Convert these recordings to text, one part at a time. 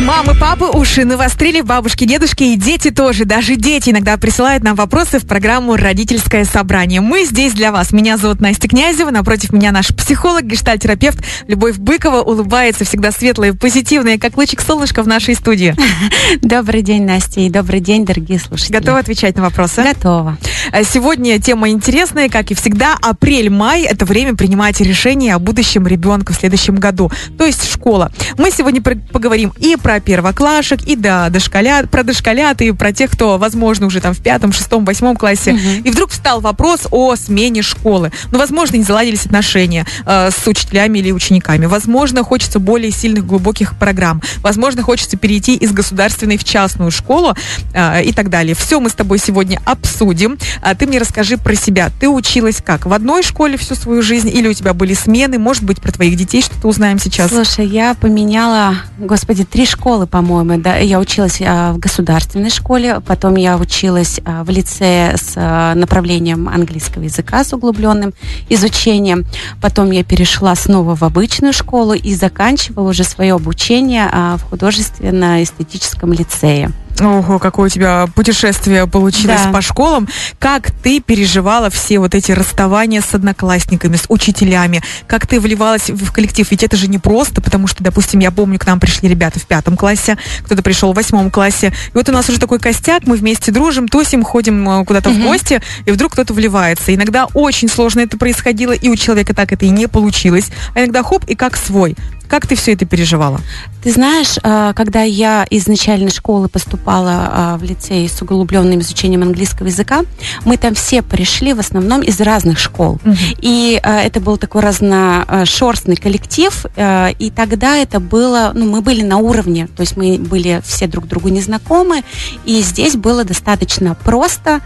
Мамы, папы, уши навострили, бабушки, дедушки и дети тоже. Даже дети иногда присылают нам вопросы в программу «Родительское собрание». Мы здесь для вас. Меня зовут Настя Князева, напротив меня наш психолог, гештальтерапевт Любовь Быкова. Улыбается всегда светлая, позитивная, как лучик солнышка в нашей студии. Добрый день, Настя, и добрый день, дорогие слушатели. Готова отвечать на вопросы? Готова. А Сегодня тема интересная, как и всегда. Апрель-май – это время принимать решения о будущем ребенка в следующем году, то есть школа. Мы сегодня поговорим и про первоклашек, и да, дошколят, про дошколят, и про тех, кто, возможно, уже там в пятом, шестом, восьмом классе. И вдруг встал вопрос о смене школы. Ну, возможно, не заладились отношения э, с учителями или учениками. Возможно, хочется более сильных, глубоких программ. Возможно, хочется перейти из государственной в частную школу э, и так далее. Все мы с тобой сегодня обсудим. А ты мне расскажи про себя. Ты училась как? В одной школе всю свою жизнь? Или у тебя были смены? Может быть, про твоих детей что-то узнаем сейчас? Слушай, я поменяла, господи, три школы, по-моему, да. Я училась а, в государственной школе, потом я училась а, в лицее с а, направлением английского языка с углубленным изучением. Потом я перешла снова в обычную школу и заканчивала уже свое обучение в художественно-эстетическом лицее. Ого, какое у тебя путешествие получилось Да. по школам. Как ты переживала все вот эти расставания с одноклассниками, с учителями? Как ты вливалась в коллектив? Ведь это же не просто, потому что, допустим, я помню, к нам пришли ребята в пятом классе, кто-то пришел в восьмом классе. И вот у нас уже такой костяк, мы вместе дружим, тусим, ходим э, куда-то в гости, и вдруг кто-то вливается. Иногда очень сложно это происходило, и у человека так это и не получилось. А иногда хоп, и как свой. Как ты все это переживала? Ты знаешь, а, когда я из начальной школы поступала а, в лицей с углубленным изучением английского языка, мы там все пришли в основном из разных школ. И а, это был такой разношерстный коллектив, и тогда это было, ну, мы были на уровне, то есть мы были все друг другу незнакомы, и здесь было достаточно просто,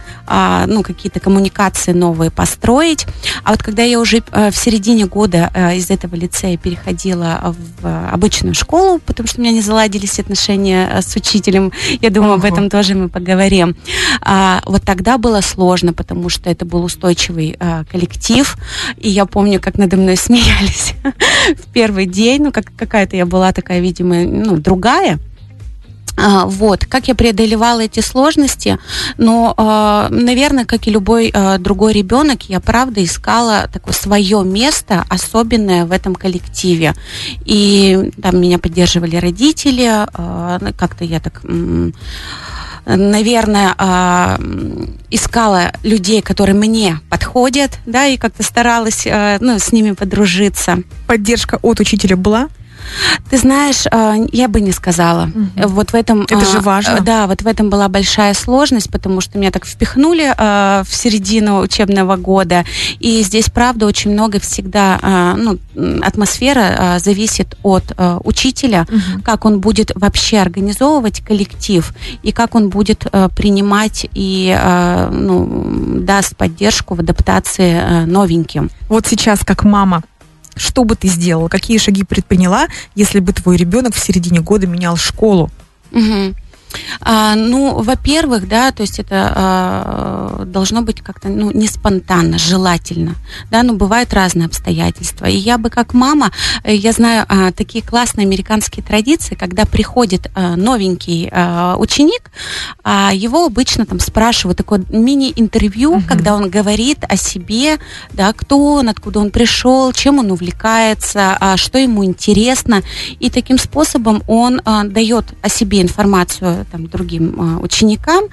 ну, какие-то коммуникации новые построить. А вот когда я уже в середине года из этого лицея переходила в обычную школу, потому что у меня не заладились отношения а, с учителем, я думаю, об этом тоже мы поговорим. А, вот тогда было сложно, потому что это был устойчивый а, коллектив, и я помню, как надо мной смеялись в первый день, ну, как какая-то я была такая, видимо, ну, другая. А, вот, как я преодолевала эти сложности, но, а, наверное, как и любой а, другой ребенок, я правда искала такое свое место, особенное в этом коллективе. И там меня поддерживали родители, ну, как-то я так наверное, искала людей, которые мне подходят, да, и как-то старалась, ну, с ними подружиться. Поддержка от учителя была? Ты знаешь, а, я бы не сказала. Вот в этом... Это же а, важно. Да, вот в этом была большая сложность, потому что меня так впихнули а, в середину учебного года. И здесь, правда, очень много всегда... а, Ну, атмосфера а, зависит от а, учителя, как он будет вообще организовывать коллектив, и как он будет а, принимать и а, ну, даст поддержку в адаптации а, новеньким. Вот сейчас, как мама, что бы ты сделала? Какие шаги предприняла, если бы твой ребенок в середине года менял школу? Мгм. А, ну, во-первых, да, то есть это а, должно быть как-то, ну, не спонтанно, желательно, да, но бывают разные обстоятельства. И я бы как мама, э, я знаю а, такие классные американские традиции, когда приходит а, новенький а, ученик, а, его обычно там спрашивают такое мини-интервью, когда он говорит о себе, да, кто он, откуда он пришел, чем он увлекается, а, что ему интересно, и таким способом он а, дает о себе информацию там, другим а, ученикам,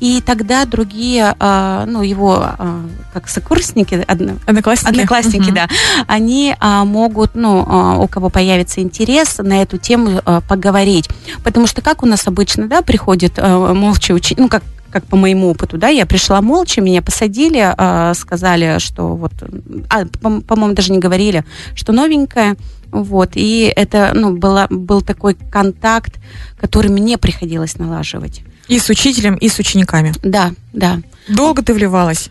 и тогда другие, а, ну, его, а, как сокурсники, одно- Одноклассники? Одноклассники, Мгм. да. Они а, могут, ну, а, у кого появится интерес, на эту тему а, поговорить. Потому что как у нас обычно, да, приходит а, молча учить, ну, как как по моему опыту, да, я пришла молча, меня посадили, а, сказали, что вот, а, по- по-моему, даже не говорили, что новенькая, вот, и это, ну, была, был такой контакт, который мне приходилось налаживать. И с учителем, и с учениками. Да, да. Долго ты вливалась?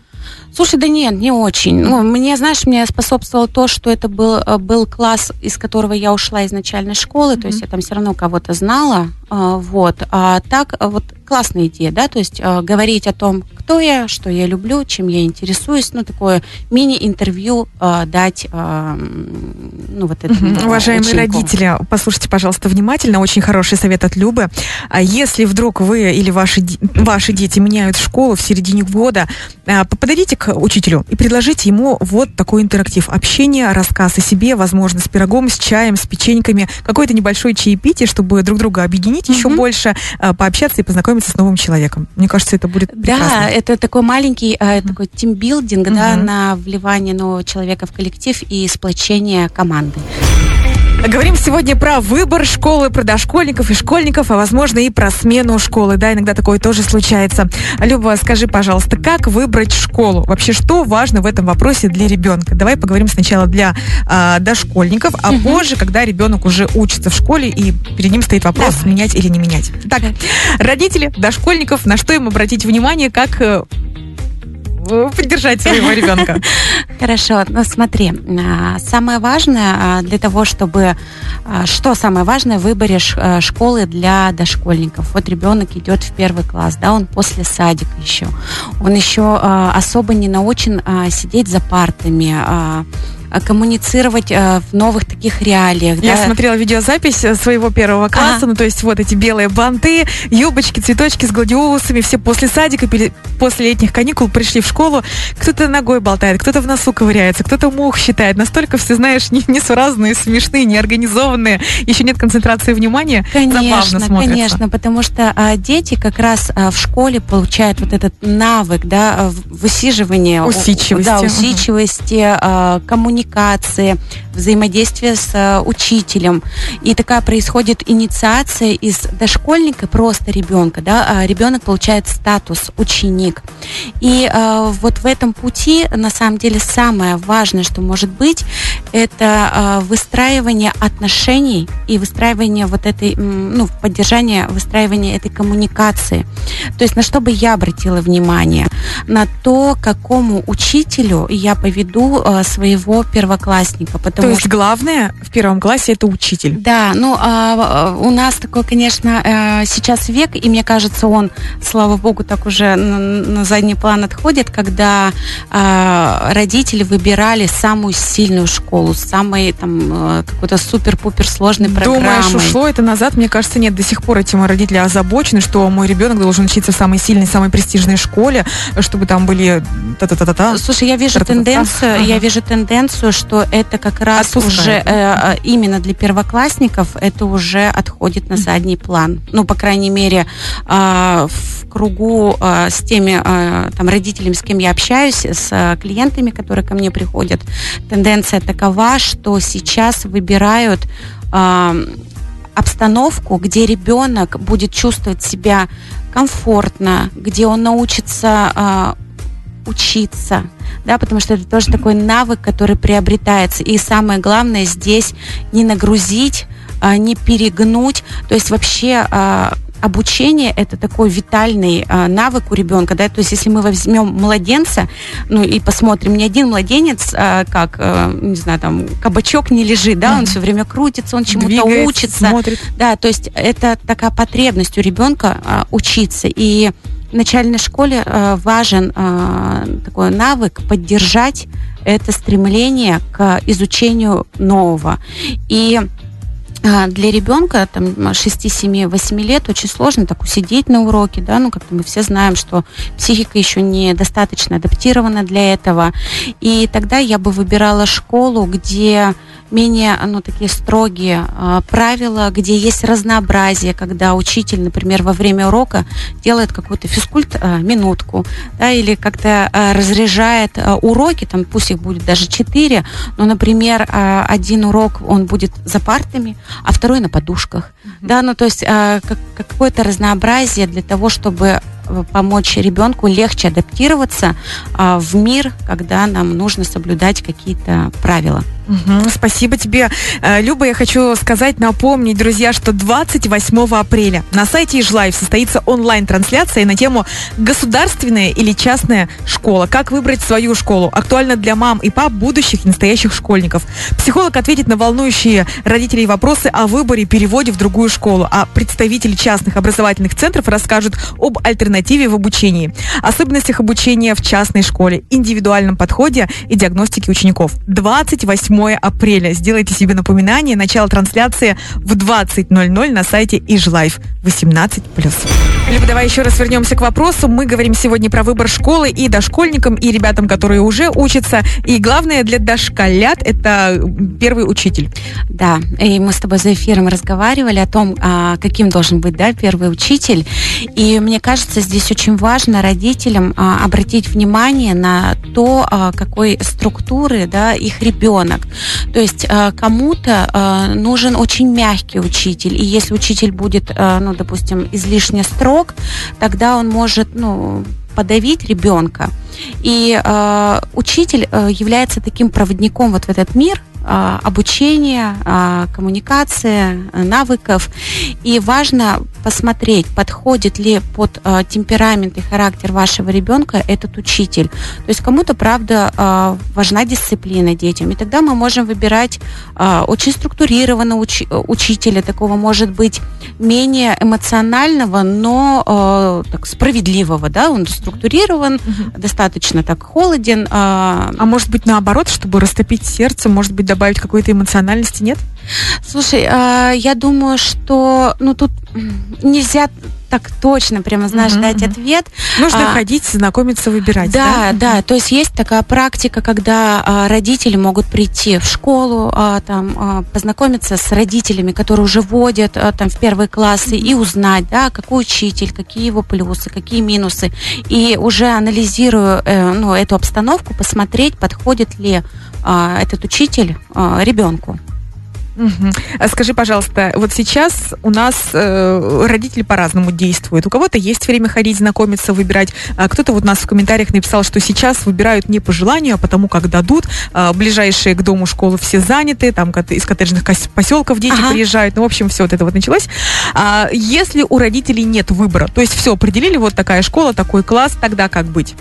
Слушай, да нет, не очень. Ну, мне, знаешь, мне способствовало то, что это был, э, был класс, из которого я ушла из начальной школы, то есть я там все равно кого-то знала, а, вот. А так, а, вот классная идея, да, то есть а, говорить о том, кто я, что я люблю, чем я интересуюсь, ну, такое мини-интервью а, дать м, ну, вот этому Мгм. Уважаемые ученику. родители, послушайте, пожалуйста, внимательно. Очень хороший совет от Любы. А Если вдруг вы или ваши, ваши дети меняют школу в середине года, а, подойдите к учителю и предложите ему вот такой интерактив. Общение, рассказ о себе, возможно, с пирогом, с чаем, с печеньками, какое-то небольшое чаепитие, чтобы друг друга объединить еще Мгм. больше, а, пообщаться и познакомиться с новым человеком. Мне кажется, это будет прекрасно. Да, это такой маленький э, такой тимбилдинг, да, Мгм. на вливание нового человека в коллектив и сплочение команды. Говорим сегодня про выбор школы, про дошкольников и школьников, а возможно и про смену школы. Да, иногда такое тоже случается. Люба, скажи, пожалуйста, как выбрать школу? Вообще, что важно в этом вопросе для ребенка? Давай поговорим сначала для а, дошкольников, а позже, когда ребенок уже учится в школе и перед ним стоит вопрос, Давай. менять или не менять. Так, родители дошкольников, на что им обратить внимание, как э, э, поддержать своего ребенка? Хорошо, ну смотри, а, самое важное а, для того, чтобы... а, Что самое важное в выборе школы для дошкольников? Вот ребенок идет в первый класс, да, он после садика еще. Он еще особо не научен сидеть за партами, коммуницировать а, в новых таких реалиях. Я да. смотрела видеозапись э, своего первого класса, Ага. ну то есть вот эти белые банты, юбочки, цветочки с гладиолусами, все после садика, после летних каникул пришли в школу, кто-то ногой болтает, кто-то в носу ковыряется, кто-то мух считает, настолько все, знаешь, не- несуразные, смешные, неорганизованные, еще нет концентрации внимания, забавно Конечно, смотрится. конечно, потому что а, дети как раз а, в школе получают вот этот навык, да, а, высиживания, Усидчивости, да, усидчивости, а, коммуникации, взаимодействия с а, учителем, и такая происходит инициация из дошкольника просто ребенка, да, а ребенок получает статус ученик, и а, вот в этом пути на самом деле самое важное, что может быть, это а, выстраивание отношений и выстраивание вот этой, ну, поддержание выстраивания этой коммуникации. То есть на что бы я обратила внимание? На то, какому учителю я поведу своего первоклассника. То Потому есть что главное в первом классе это учитель. да, ну а, у нас такой, конечно, э, сейчас век, и мне кажется, он, слава богу, так уже на, на задний план отходит, когда а, родители выбирали самую сильную школу, с самой там э, какой-то супер-пупер сложной программой. Думаешь, ушло это назад? Мне кажется, нет. До сих пор этим родители озабочены, что мой ребенок должен учиться в самой сильной, самой престижной школе, чтобы там были та-та-та-та-та. Слушай, я вижу тенденцию, я вижу тенденцию, что это как раз Отпускает. уже э, э, именно для первоклассников это уже отходит на задний план. Ну, по крайней мере, э, в кругу э, с теми э, там родителями, с кем я общаюсь, с э, клиентами, которые ко мне приходят, тенденция такова, что сейчас выбирают э, обстановку, где ребенок будет чувствовать себя комфортно, где он научится учиться, да, потому что это тоже такой навык, который приобретается. И самое главное здесь не нагрузить, а, не перегнуть, то есть вообще а, обучение это такой витальный а, навык у ребенка, да, то есть если мы возьмем младенца, ну и посмотрим, ни один младенец, а, как, а, не знаю, там, кабачок не лежит, да, он все время крутится, он чему-то учится, смотрит. да, то есть это такая потребность у ребенка а, учиться. И начальной школе а, важен а, такой навык поддержать это стремление к изучению нового. И для ребенка там 6, 7, 8 лет очень сложно так усидеть на уроке, да, ну как-то мы все знаем, что психика еще недостаточно адаптирована для этого. И тогда я бы выбирала школу, где менее, ну, такие строгие а, правила, где есть разнообразие, когда учитель, например, во время урока делает какой-то физкульт а, минутку, да, или как-то а, разряжает а, уроки, там пусть их будет даже четыре, но, например, а, один урок он будет за партами, а второй на подушках, да, ну, то есть а, как- какое-то разнообразие для того, чтобы э, помочь ребенку легче адаптироваться а, в мир, когда нам нужно соблюдать какие-то правила. Спасибо тебе. Э, Люба, я хочу сказать, напомнить, друзья, что 28 апреля на сайте Ижлайв состоится онлайн-трансляция на тему «Государственная или частная школа? Как выбрать свою школу?» Актуально для мам и пап будущих и настоящих школьников. Психолог ответит на волнующие родителей вопросы о выборе переводе в другую школу, а представители частных образовательных центров расскажут об альтернативе в обучении, особенностях обучения в частной школе, индивидуальном подходе и диагностике учеников. 28 8 апреля. Сделайте себе напоминание. Начало трансляции в 20.00 на сайте Ижлайф 18+. Либо давай еще раз вернемся к вопросу. Мы говорим сегодня про выбор школы и дошкольникам, и ребятам, которые уже учатся. И главное для дошколят – это первый учитель. Да, и мы с тобой за эфиром разговаривали о том, а, каким должен быть да, первый учитель. И мне кажется, здесь очень важно родителям а, обратить внимание на то, а, какой структуры да, их ребенок. То есть кому-то нужен очень мягкий учитель. И если учитель будет, ну, допустим, излишне строг, тогда он может, ну, подавить ребенка. И э, учитель э, является таким проводником вот в этот мир, а, обучения, а, коммуникации, навыков. И важно посмотреть, подходит ли под а, темперамент и характер вашего ребенка этот учитель. То есть кому-то, правда, важна дисциплина детям. И тогда мы можем выбирать очень структурированного уч- учителя, такого может быть менее эмоционального, но так, справедливого, да, он структурирован, угу. достаточно так холоден. А может быть наоборот, чтобы растопить сердце, может быть добавить какой-то эмоциональности, нет? Слушай, а, я думаю, что ну тут нельзя так точно, прямо, знаешь, uh-huh, дать ответ. Нужно а, ходить, знакомиться, выбирать. Да, да, да. То есть есть такая практика, когда а, родители могут прийти в школу, а, там, а, познакомиться с родителями, которые уже водят а, там в первые классы, и узнать, да, какой учитель, какие его плюсы, какие минусы. И уже анализируя э, ну, эту обстановку, посмотреть, подходит ли этот учитель а, ребенку. Угу. А скажи, пожалуйста, вот сейчас у нас э, родители по-разному действуют. У кого-то есть время ходить, знакомиться, выбирать. А кто-то вот нас в комментариях написал, что сейчас выбирают не по желанию, а потому как дадут. А, ближайшие к дому школы все заняты, там из коттеджных поселков дети ага. приезжают. Ну, в общем, все вот это вот началось. А, если у родителей нет выбора, то есть все, определили, вот такая школа, такой класс, тогда как быть?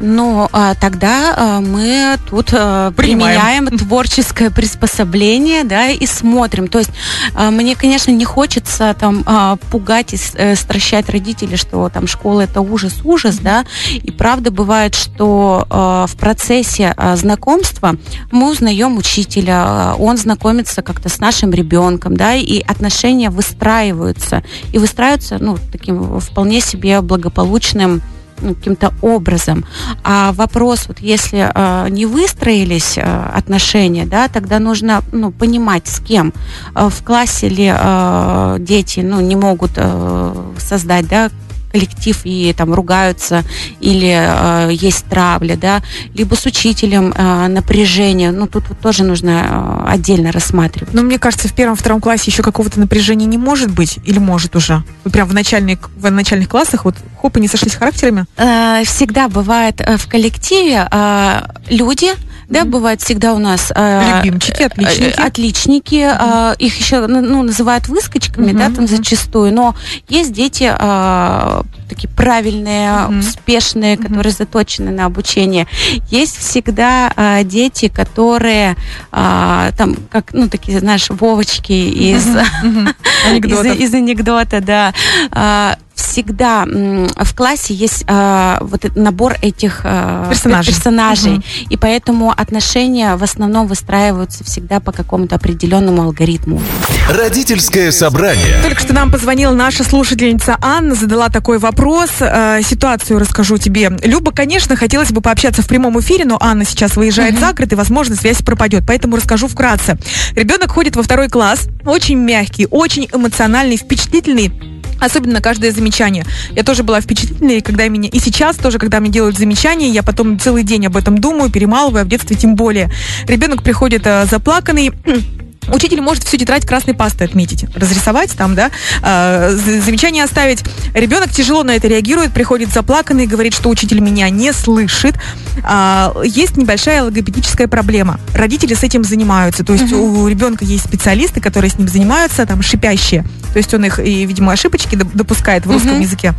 Но а, тогда а, мы тут а, применяем творческое приспособление, да, и смотрим. То есть а, мне, конечно, не хочется там а, пугать и э, стращать родителей, что там школа это ужас, ужас, да. И правда бывает, что а, в процессе знакомства мы узнаем учителя, он знакомится как-то с нашим ребенком, да, и отношения выстраиваются. И выстраиваются, ну, таким вполне себе благополучным ну, каким-то образом. А вопрос, вот если э, не выстроились э, отношения, да, тогда нужно ну, понимать, с кем. Э, в классе ли э, дети ну, не могут э, создать да, коллектив и там ругаются или э, есть травля, да, либо с учителем э, напряжение. Ну, тут вот тоже нужно э, отдельно рассматривать. Но мне кажется, в первом-втором классе еще какого-то напряжения не может быть или может уже? Вот прям в, начальных в начальных классах вот хоп, и не сошлись характерами? Э, всегда бывает э, в коллективе э, люди, да, бывает всегда у нас э, любимчики, отличники. Отличники, э, их еще ну, называют выскочками, mm-hmm. да, там зачастую, но есть дети э, такие правильные, mm-hmm. успешные, которые заточены на обучение. Есть всегда э, дети, которые э, там, как, ну, такие, знаешь, Вовочки из, из, из анекдота, да. Э, всегда в классе есть э, вот набор этих э, персонажей, персонажей угу. и поэтому отношения в основном выстраиваются всегда по какому-то определенному алгоритму. Родительское собрание. Только что нам позвонила наша слушательница Анна, задала такой вопрос. Э, ситуацию расскажу тебе. Люба, конечно, хотелось бы пообщаться в прямом эфире, но Анна сейчас выезжает угу. за город, и, возможно, связь пропадет. Поэтому расскажу вкратце. Ребенок ходит во второй класс, очень мягкий, очень эмоциональный, впечатлительный Особенно каждое замечание. Я тоже была впечатлительной, когда меня... И сейчас тоже, когда мне делают замечания, я потом целый день об этом думаю, перемалываю, а в детстве тем более. Ребенок приходит э, заплаканный, Учитель может всю тетрадь красной пасты отметить, разрисовать там, да, э, замечание оставить. Ребенок тяжело на это реагирует, приходит заплаканный, говорит, что учитель меня не слышит. Э, есть небольшая логопедическая проблема. Родители с этим занимаются. То есть угу. у ребенка есть специалисты, которые с ним занимаются, там, шипящие. То есть он их, и, видимо, ошибочки допускает в русском угу. языке.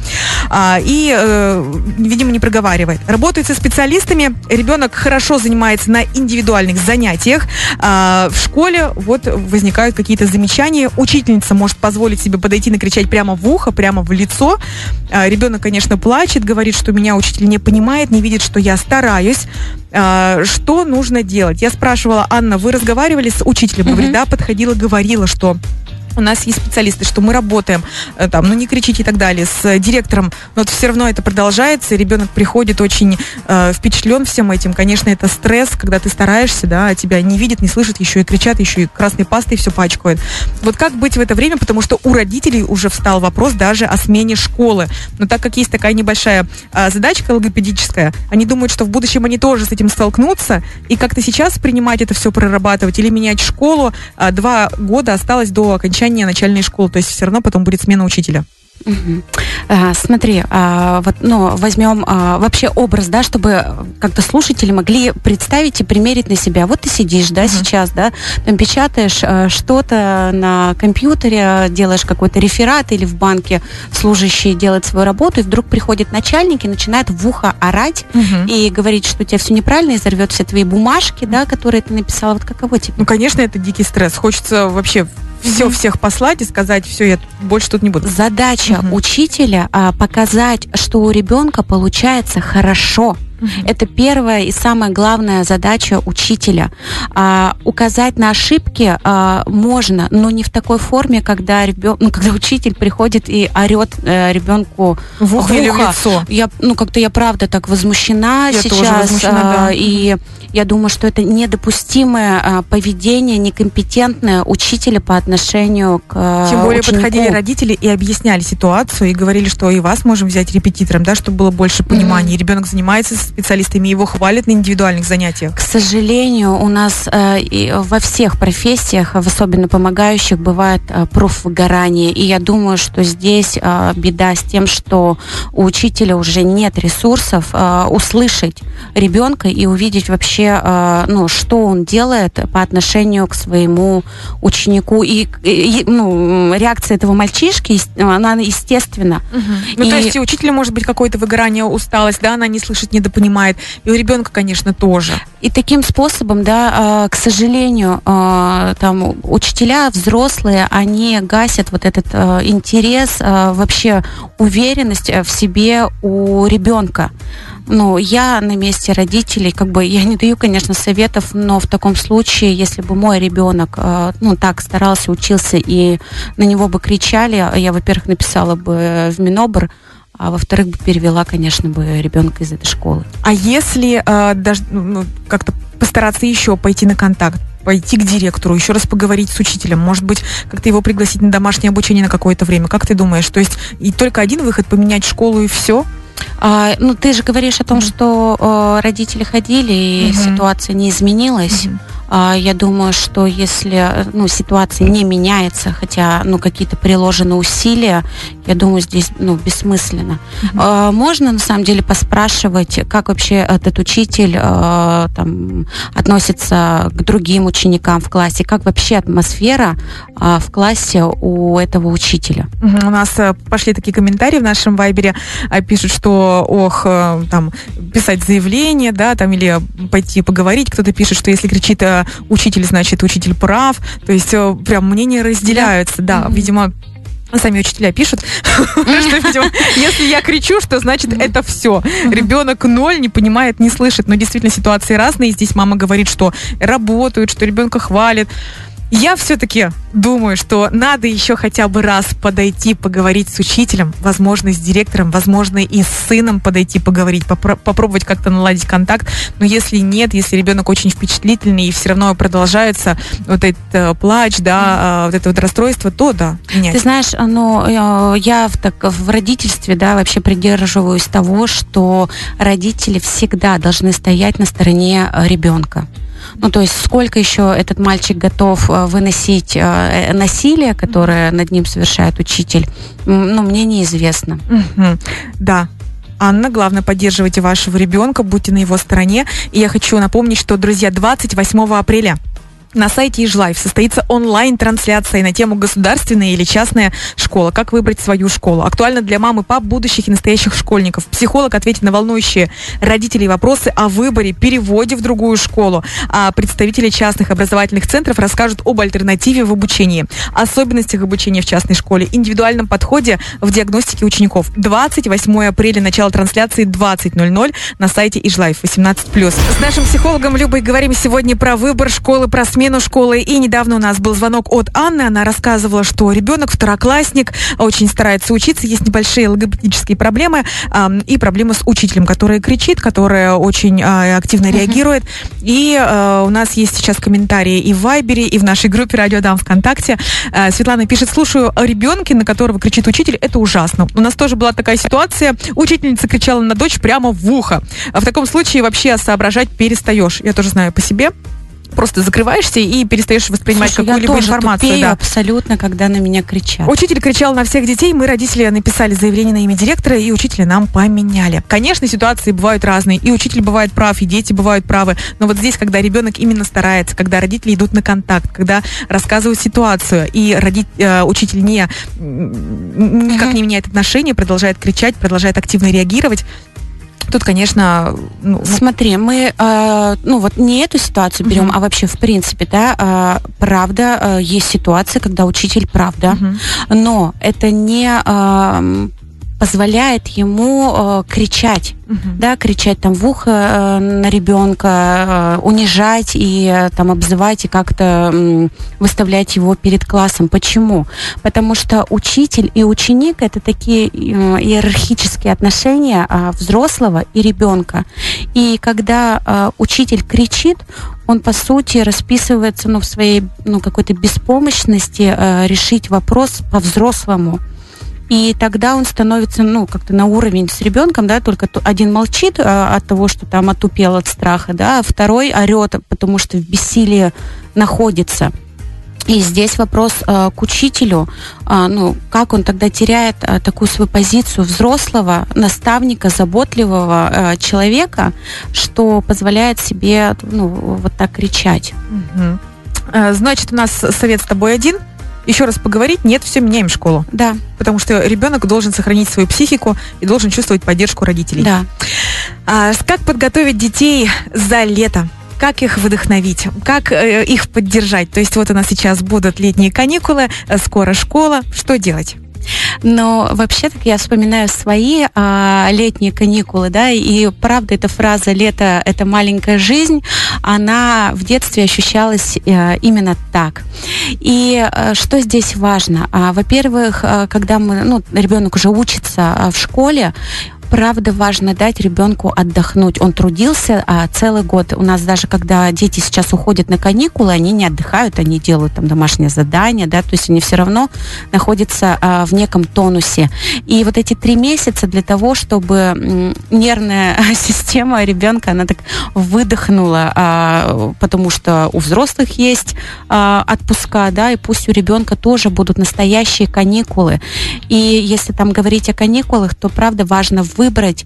А, и, э, видимо, не проговаривает. Работает со специалистами. Ребенок хорошо занимается на индивидуальных занятиях. А, в школе вот вот возникают какие-то замечания. Учительница может позволить себе подойти накричать прямо в ухо, прямо в лицо. А, ребенок, конечно, плачет, говорит, что меня учитель не понимает, не видит, что я стараюсь. А, что нужно делать? Я спрашивала, Анна, вы разговаривали с учителем? Говорит, да, подходила, говорила, что у нас есть специалисты, что мы работаем, э, там, ну не кричите и так далее, с директором, но вот все равно это продолжается, ребенок приходит очень э, впечатлен всем этим. Конечно, это стресс, когда ты стараешься, да, а тебя не видят, не слышат, еще и кричат, еще и красной пастой все пачкают. Вот как быть в это время, потому что у родителей уже встал вопрос даже о смене школы. Но так как есть такая небольшая э, задачка логопедическая, они думают, что в будущем они тоже с этим столкнутся, и как-то сейчас принимать это все, прорабатывать или менять школу. Э, два года осталось до окончания окончания начальной школы, то есть все равно потом будет смена учителя. Угу. А, смотри, а, вот, ну, возьмем а, вообще образ, да, чтобы как-то слушатели могли представить и примерить на себя. Вот ты сидишь, да, угу. сейчас, да, там печатаешь а, что-то на компьютере, делаешь какой-то реферат или в банке служащий делает свою работу, и вдруг приходит начальник и начинает в ухо орать угу. и говорить, что у тебя все неправильно, и взорвет все твои бумажки, да, которые ты написала. Вот каково тебе? Ну, конечно, это дикий стресс. Хочется вообще все mm-hmm. всех послать и сказать, все, я больше тут не буду. Задача mm-hmm. учителя а, показать, что у ребенка получается хорошо. Это первая и самая главная задача учителя. А, указать на ошибки а, можно, но не в такой форме, когда ребен... ну, когда учитель приходит и орет э, ребенку в ухо, или в лицо. Я, ну, как-то я правда так возмущена я сейчас. возмущена, а, да. И я думаю, что это недопустимое а, поведение, некомпетентное учителя по отношению к а, Тем более ученику. подходили родители и объясняли ситуацию, и говорили, что и вас можем взять репетитором, да, чтобы было больше понимания. Mm-hmm. ребенок занимается с специалистами, его хвалят на индивидуальных занятиях. К сожалению, у нас э, во всех профессиях, особенно помогающих, бывает э, профвыгорание. И я думаю, что здесь э, беда с тем, что у учителя уже нет ресурсов э, услышать ребенка и увидеть вообще э, ну, что он делает по отношению к своему ученику. И, и ну, реакция этого мальчишки, она естественна. Угу. Ну, и... то есть у учителя может быть какое-то выгорание, усталость, да, она не слышит, недопонимает. И у ребенка, конечно, тоже. И таким способом, да, э, к сожалению, э, там учителя взрослые, они гасят вот этот интерес, вообще уверенность в себе у ребенка ну, я на месте родителей, как бы, я не даю, конечно, советов, но в таком случае, если бы мой ребенок, э, ну, так старался, учился, и на него бы кричали, я, во-первых, написала бы в Минобр, а во-вторых, бы перевела, конечно, бы ребенка из этой школы. А если э, даже ну, как-то постараться еще пойти на контакт, пойти к директору, еще раз поговорить с учителем, может быть, как-то его пригласить на домашнее обучение на какое-то время. Как ты думаешь? То есть и только один выход поменять школу и все? А, ну, ты же говоришь о том, mm-hmm. что э, родители ходили, и mm-hmm. ситуация не изменилась. Mm-hmm. А, я думаю, что если ну, ситуация не меняется, хотя ну, какие-то приложены усилия, я думаю, здесь ну, бессмысленно. Mm-hmm. Можно на самом деле поспрашивать, как вообще этот учитель а, там, относится к другим ученикам в классе, как вообще атмосфера в классе у этого учителя. Mm-hmm. У нас э, пошли такие комментарии в нашем вайбере, пишут, что ох, э, там, писать заявление, да, там, или пойти поговорить, кто-то пишет, что если кричит э, учитель, значит, учитель прав. То есть э, прям мнения разделяются, да. да. Видимо, Сами учителя пишут, что, видимо, если я кричу, что значит это все. Ребенок ноль, не понимает, не слышит. Но действительно ситуации разные. Здесь мама говорит, что работают, что ребенка хвалит. Я все-таки думаю, что надо еще хотя бы раз подойти, поговорить с учителем, возможно, с директором, возможно, и с сыном подойти, поговорить, попро- попробовать как-то наладить контакт. Но если нет, если ребенок очень впечатлительный и все равно продолжается вот этот э, плач, да, э, вот это вот расстройство, то да, менять. Ты знаешь, ну, я в, так, в родительстве, да, вообще придерживаюсь того, что родители всегда должны стоять на стороне э, ребенка. Ну, то есть сколько еще этот мальчик готов э, выносить э, э, насилие, которое над ним совершает учитель, ну, мне неизвестно. Да, Анна, главное, поддерживайте вашего ребенка, будьте на его стороне. И я хочу напомнить, что, друзья, 28 апреля на сайте Ижлайф состоится онлайн-трансляция на тему государственная или частная школа. Как выбрать свою школу? Актуально для мам и пап будущих и настоящих школьников. Психолог ответит на волнующие родителей вопросы о выборе, переводе в другую школу. А представители частных образовательных центров расскажут об альтернативе в обучении, особенностях обучения в частной школе, индивидуальном подходе в диагностике учеников. 28 апреля, начало трансляции 20.00 на сайте Ижлайф 18+. С нашим психологом Любой говорим сегодня про выбор школы, про смену школы. И недавно у нас был звонок от Анны. Она рассказывала, что ребенок, второклассник, очень старается учиться. Есть небольшие логопедические проблемы э, и проблемы с учителем, который кричит, который очень э, активно реагирует. И э, у нас есть сейчас комментарии и в Вайбере, и в нашей группе Радио Дам ВКонтакте. Э, Светлана пишет, слушаю о ребенке, на которого кричит учитель, это ужасно. У нас тоже была такая ситуация. Учительница кричала на дочь прямо в ухо. В таком случае вообще соображать перестаешь. Я тоже знаю по себе просто закрываешься и перестаешь воспринимать какую-либо информацию. Тупею да. абсолютно, когда на меня кричат. Учитель кричал на всех детей, мы, родители, написали заявление на имя директора, и учителя нам поменяли. Конечно, ситуации бывают разные, и учитель бывает прав, и дети бывают правы, но вот здесь, когда ребенок именно старается, когда родители идут на контакт, когда рассказывают ситуацию, и родить, э, учитель не, никак не меняет отношения, продолжает кричать, продолжает активно реагировать, Тут, конечно, ну, смотри, мы, э, ну вот не эту ситуацию берем, uh-huh. а вообще в принципе, да, э, правда, э, есть ситуации, когда учитель правда, uh-huh. но это не э, позволяет ему э, кричать, угу. да, кричать там в ухо э, на ребенка, э, унижать и э, там обзывать и как-то э, выставлять его перед классом. Почему? Потому что учитель и ученик это такие э, иерархические отношения э, взрослого и ребенка. И когда э, учитель кричит, он по сути расписывается ну, в своей ну, какой-то беспомощности э, решить вопрос по-взрослому. И тогда он становится, ну, как-то на уровень с ребенком, да, только один молчит а, от того, что там отупел от страха, да, а второй орет, потому что в бессилии находится. И здесь вопрос э, к учителю, э, ну, как он тогда теряет э, такую свою позицию взрослого, наставника, заботливого э, человека, что позволяет себе, ну, вот так кричать. Угу. Значит, у нас совет с тобой один – еще раз поговорить, нет, все, меняем школу. Да. Потому что ребенок должен сохранить свою психику и должен чувствовать поддержку родителей. Да. А, как подготовить детей за лето? как их вдохновить, как э, их поддержать. То есть вот у нас сейчас будут летние каникулы, э, скоро школа. Что делать? Но вообще так я вспоминаю свои а, летние каникулы, да, и правда эта фраза «лето – это маленькая жизнь», она в детстве ощущалась а, именно так. И а, что здесь важно? А, во-первых, а, когда мы, ну, ребенок уже учится а, в школе, правда важно дать ребенку отдохнуть. Он трудился а, целый год. У нас даже когда дети сейчас уходят на каникулы, они не отдыхают, они делают там домашнее задание, да, то есть они все равно находятся а, в неком тонусе. И вот эти три месяца для того, чтобы нервная система ребенка, она так выдохнула, а, потому что у взрослых есть а, отпуска, да, и пусть у ребенка тоже будут настоящие каникулы. И если там говорить о каникулах, то правда важно выбрать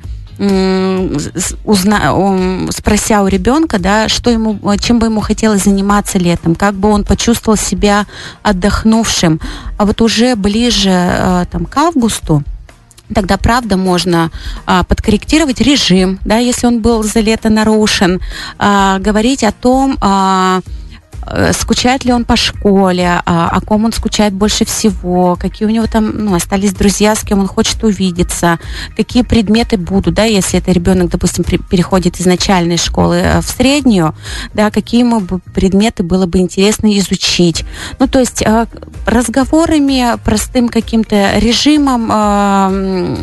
узна, спрося у ребенка, да, что ему, чем бы ему хотелось заниматься летом, как бы он почувствовал себя отдохнувшим. А вот уже ближе э, там, к августу, тогда правда можно а, подкорректировать режим, да, если он был за лето нарушен, а, говорить о том, а, Э, скучает ли он по школе, а, о ком он скучает больше всего, какие у него там ну, остались друзья, с кем он хочет увидеться, какие предметы будут, да, если это ребенок, допустим, при, переходит из начальной школы э, в среднюю, да, какие ему предметы было бы интересно изучить. Ну, то есть э, разговорами, простым каким-то режимом,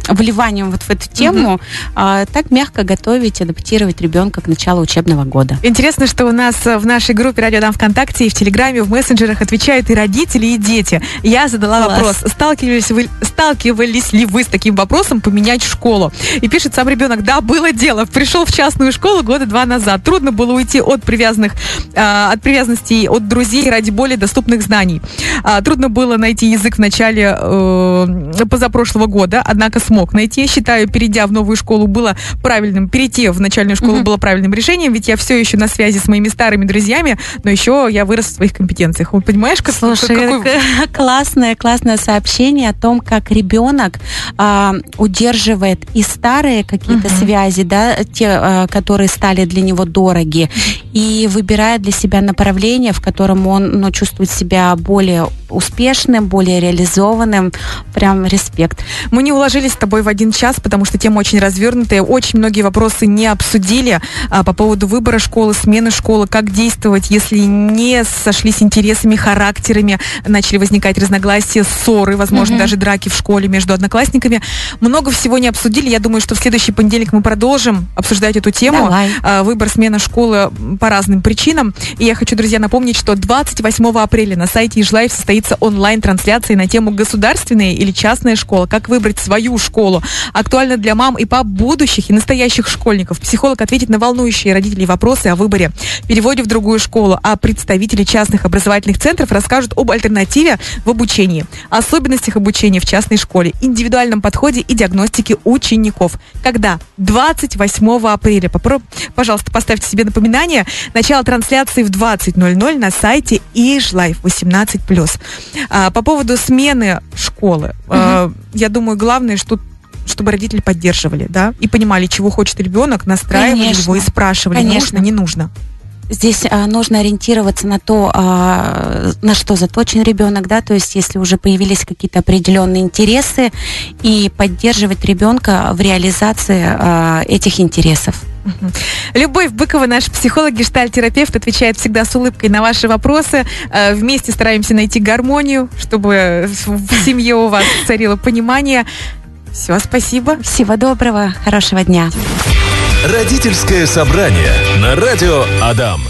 вливанием вот в эту тему, угу. так мягко готовить, адаптировать ребенка к началу учебного года. Интересно, что у нас в нашей группе «Радио Дам ВКонтакте и в Телеграме, в мессенджерах отвечают и родители, и дети. Я задала Класс. вопрос, сталкивались вы, сталкивались ли вы с таким вопросом поменять школу? И пишет сам ребенок, да, было дело. Пришел в частную школу года два назад. Трудно было уйти от привязанных, э, от привязанностей от друзей ради более доступных знаний. Э, трудно было найти язык в начале э, позапрошлого года, однако смог найти. Считаю, перейдя в новую школу было правильным, перейти в начальную школу mm-hmm. было правильным решением, ведь я все еще на связи с моими старыми друзьями, но еще я вырос в своих компетенциях. Вот понимаешь, как, Слушай, какой... классное, классное сообщение о том, как ребенок а, удерживает и старые какие-то Мгм. связи, да, те, а, которые стали для него дороги, и выбирает для себя направление, в котором он ну, чувствует себя более успешным, более реализованным. Прям респект. Мы не уложились с тобой в один час, потому что тема очень развернутая. Очень многие вопросы не обсудили а, по поводу выбора школы, смены школы, как действовать, если не сошлись интересами, характерами, начали возникать разногласия, ссоры, возможно, Мгм. даже драки в школе между одноклассниками. Много всего не обсудили. Я думаю, что в следующий понедельник мы продолжим обсуждать эту тему. Давай. А, Выбор смена школы по разным причинам. И я хочу, друзья, напомнить, что 28 апреля на сайте Ижлайф состоится онлайн-трансляция на тему государственная или частная школа. Как выбрать свою школу. Актуально для мам и пап будущих и настоящих школьников. Психолог ответит на волнующие родителей вопросы о выборе, переводе в другую школу, а представители частных образовательных центров расскажут об альтернативе в обучении, особенностях обучения в частной школе, индивидуальном подходе и диагностике учеников. Когда? 28 апреля. Попро- Пожалуйста, поставьте себе напоминание. Начало трансляции в 20.00 на сайте Ижлайф 18+. А, по поводу смены школы. а, я думаю, главное, что чтобы родители поддерживали, да, и понимали, чего хочет ребенок, настраивали Конечно. его и спрашивали, Конечно. нужно, не нужно. Здесь а, нужно ориентироваться на то, а, на что заточен ребенок, да, то есть если уже появились какие-то определенные интересы, и поддерживать ребенка в реализации а, этих интересов. Любовь Быкова, наш психолог, гештальтерапевт, отвечает всегда с улыбкой на ваши вопросы. Э, Вместе стараемся найти гармонию, чтобы в семье у вас царило понимание. Все, спасибо. Всего доброго, хорошего дня. Родительское собрание на радио Адам.